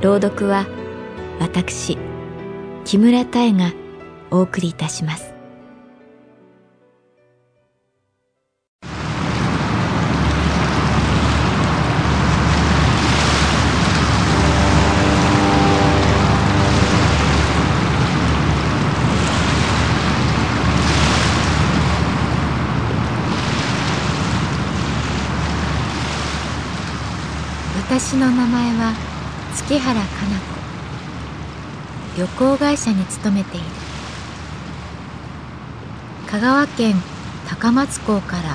朗読は私木村多江がお送りいたします。私の名前は月原かな子。旅行会社に勤めている。香川県高松港から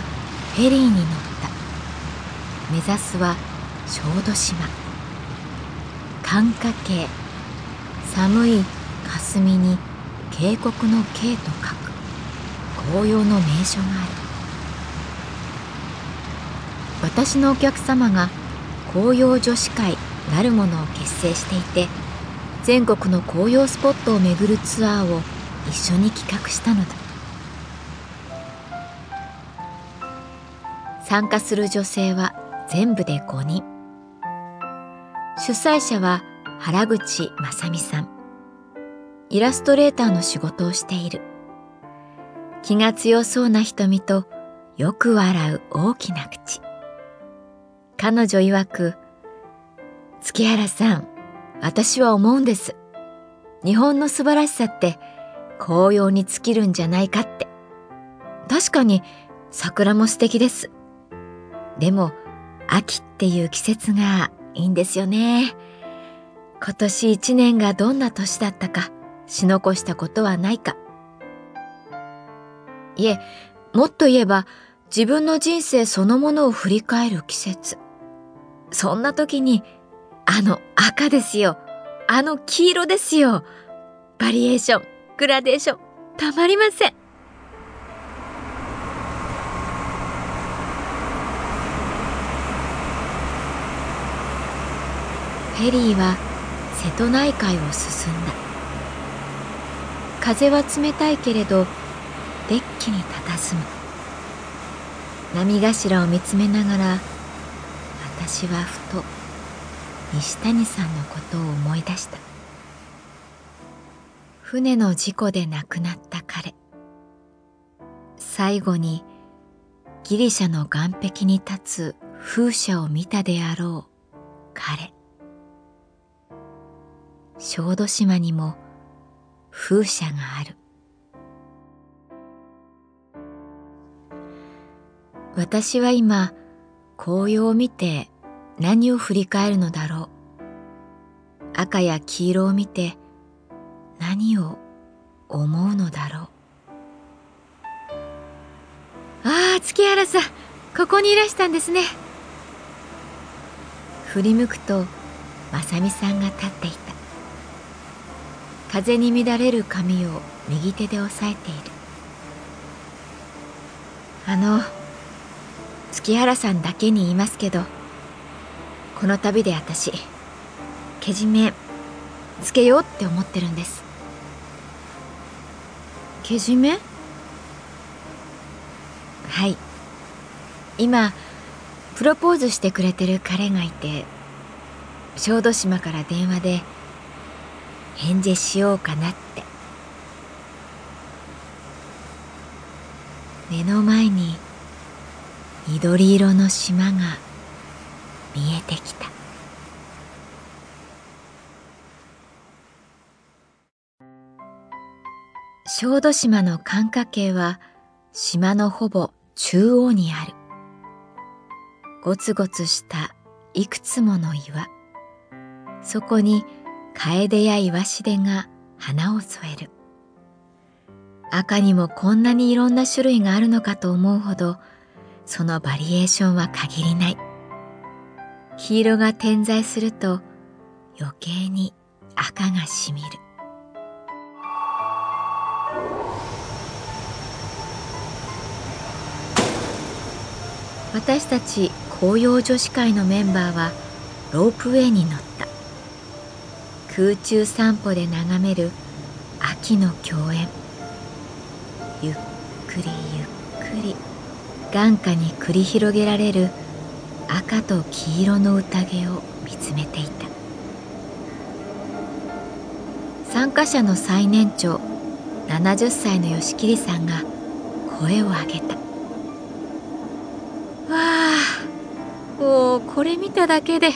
フェリーに乗った。目指すは小豆島。寒霞渓寒い霞に渓谷の渓と書く。紅葉の名所がある。私のお客様が紅葉女子会なるものを結成していて全国の紅葉スポットを巡るツアーを一緒に企画したのだ。参加する女性は全部で5人。主催者は原口正美さん。イラストレーターの仕事をしている。気が強そうな瞳とよく笑う大きな口。彼女曰く月原さん私は思うんです。日本の素晴らしさって紅葉に尽きるんじゃないかって。確かに桜も素敵です。でも秋っていう季節がいいんですよね。今年一年がどんな年だったかし残したことはないか。いえもっと言えば自分の人生そのものを振り返る季節。そんな時にあの赤ですよ。あの黄色ですよ。バリエーショングラデーションたまりません。フェリーは瀬戸内海を進んだ。風は冷たいけれどデッキに佇む。波頭を見つめながら私はふと西谷さんのことを思い出した。船の事故で亡くなった彼。最後にギリシャの岸壁に立つ風車を見たであろう彼。小豆島にも風車がある。私は今紅葉を見て何を振り返るのだろう。赤や黄色を見て何を思うのだろう。ああ月原さんここにいらしたんですね。振り向くと正美さんが立っていた。風に乱れる髪を右手で押さえている。あの月原さんだけに言いますけどこの旅で私けじめつけようって思ってるんです。けじめ？はい。今プロポーズしてくれてる彼がいて小豆島から電話で返事しようかなって。目の前に緑色の島が。見えてきた。小豆島の寒霞渓は島のほぼ中央にある。ゴツゴツしたいくつもの岩。そこにカエデやイワシデが花を添える。赤にもこんなにいろんな種類があるのかと思うほどそのバリエーションは限りない。黄色が点在すると余計に赤がしみる。私たち紅葉女子会のメンバーはロープウェイに乗った。空中散歩で眺める秋の共演。ゆっくりゆっくり眼下に繰り広げられる赤と黄色の宴を見つめていた。参加者の最年長70歳の吉桐さんが声を上げた。わあもうこれ見ただけで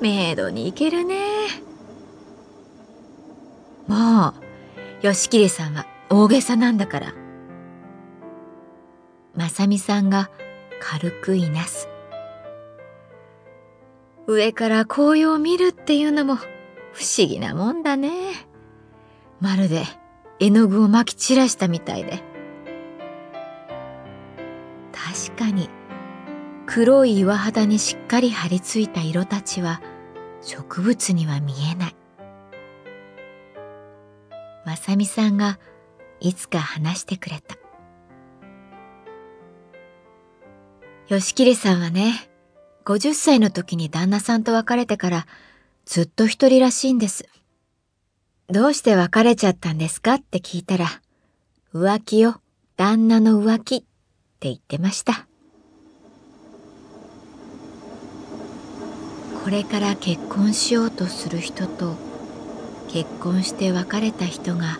メイドに行けるね。もう吉桐さんは大げさなんだから。正美さんが軽くいなす。上から紅葉を見るっていうのも不思議なもんだね。まるで絵の具をまき散らしたみたいで。確かに黒い岩肌にしっかり張り付いた色たちは植物には見えない。正美さんがいつか話してくれた。吉桐さんはね50歳の時に旦那さんと別れてからずっと一人らしいんです。どうして別れちゃったんですかって聞いたら、浮気よ、旦那の浮気って言ってました。これから結婚しようとする人と結婚して別れた人が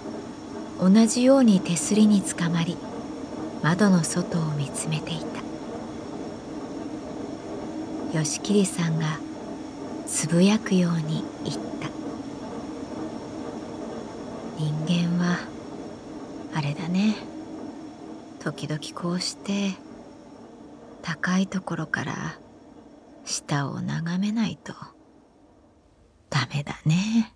同じように手すりにつかまり窓の外を見つめていた吉桐さんがつぶやくように言った人間はあれだね時々こうして高いところから下を眺めないとダメだね。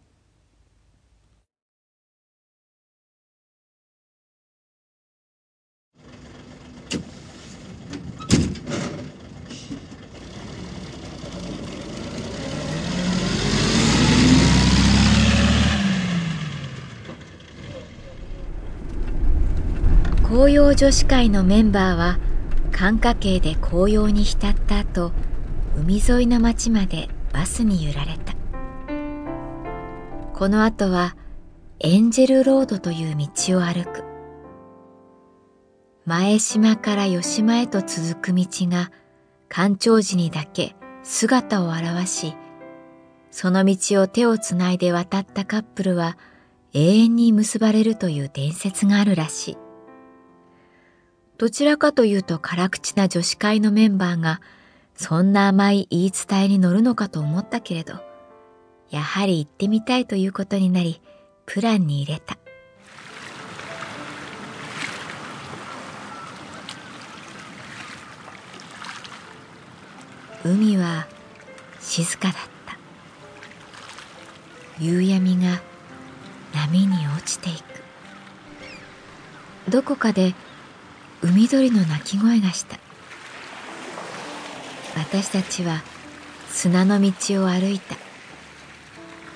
紅葉女子会のメンバーは寒霞渓で紅葉に浸った後海沿いの町までバスに揺られた。この後はエンジェルロードという道を歩く。前島から吉島へと続く道が干潮時にだけ姿を現しその道を手をつないで渡ったカップルは永遠に結ばれるという伝説があるらしい。どちらかというと辛口な女子会のメンバーがそんな甘い言い伝えに乗るのかと思ったけれど、やはり行ってみたいということになり、プランに入れた。海は静かだった。夕闇が波に落ちていく。どこかで海鳥の鳴き声がした。私たちは砂の道を歩いた。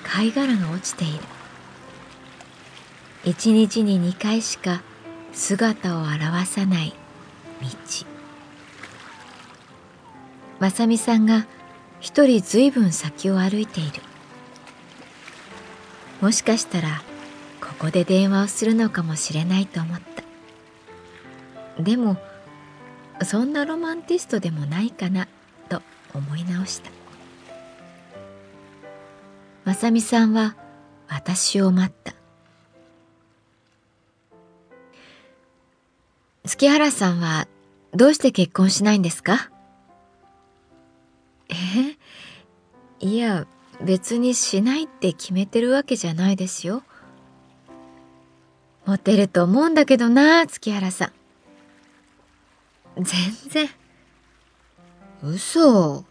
貝殻が落ちている。一日に2回しか姿を現さない道。正美さんが一人ずいぶん先を歩いている。もしかしたらここで電話をするのかもしれないと思った。でもそんなロマンティストでもないかなと思い直した。正美さんは私を待った。月原さんはどうして結婚しないんですか？えいや別にしないって決めてるわけじゃないですよ。モテると思うんだけどな月原さん。全然。嘘。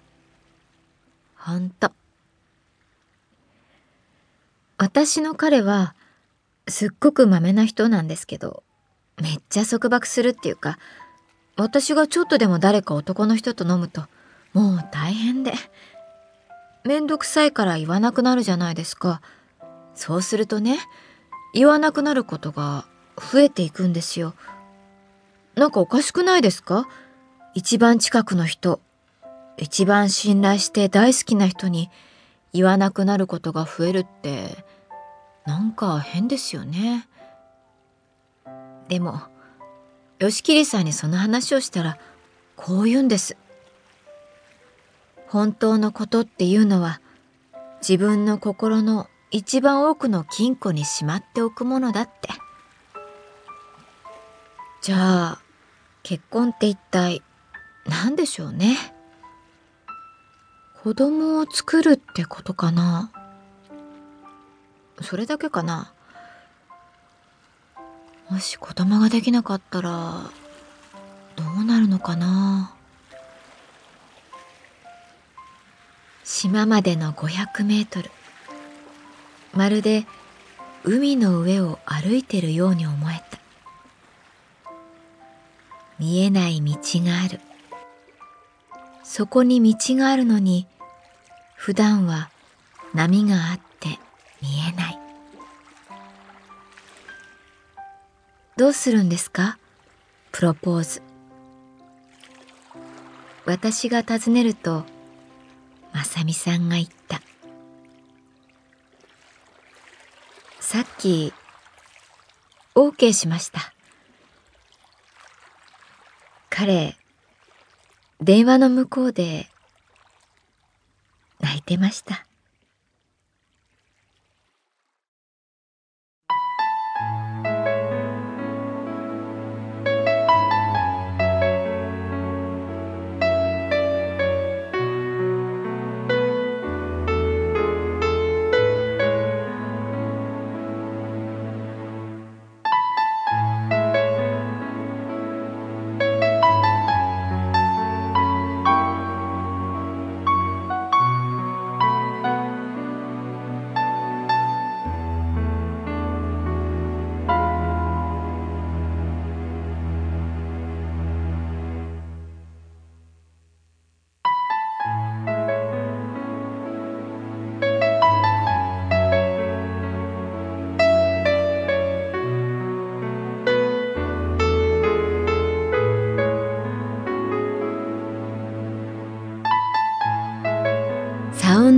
ほんと私の彼はすっごくまめな人なんですけどめっちゃ束縛するっていうか私がちょっとでも誰か男の人と飲むともう大変でめんどくさいから言わなくなるじゃないですか。そうするとね言わなくなることが増えていくんですよ。なんかおかしくないですか？一番近くの人。一番信頼して大好きな人に言わなくなることが増えるって。なんか変ですよね。でも吉桐さんにその話をしたらこう言うんです。本当のことっていうのは自分の心の一番多くの金庫にしまっておくものだって。じゃあ結婚って一体何でしょうね。子供を作るってことかな。それだけかな。もし子供ができなかったらどうなるのかな。島までの500メートル。まるで海の上を歩いてるように思えた。見えない道がある。そこに道があるのに普段は波があって見えない。どうするんですか？プロポーズ。私が尋ねるとまさみさんが言った。さっき OK しました。彼電話の向こうで泣いてました。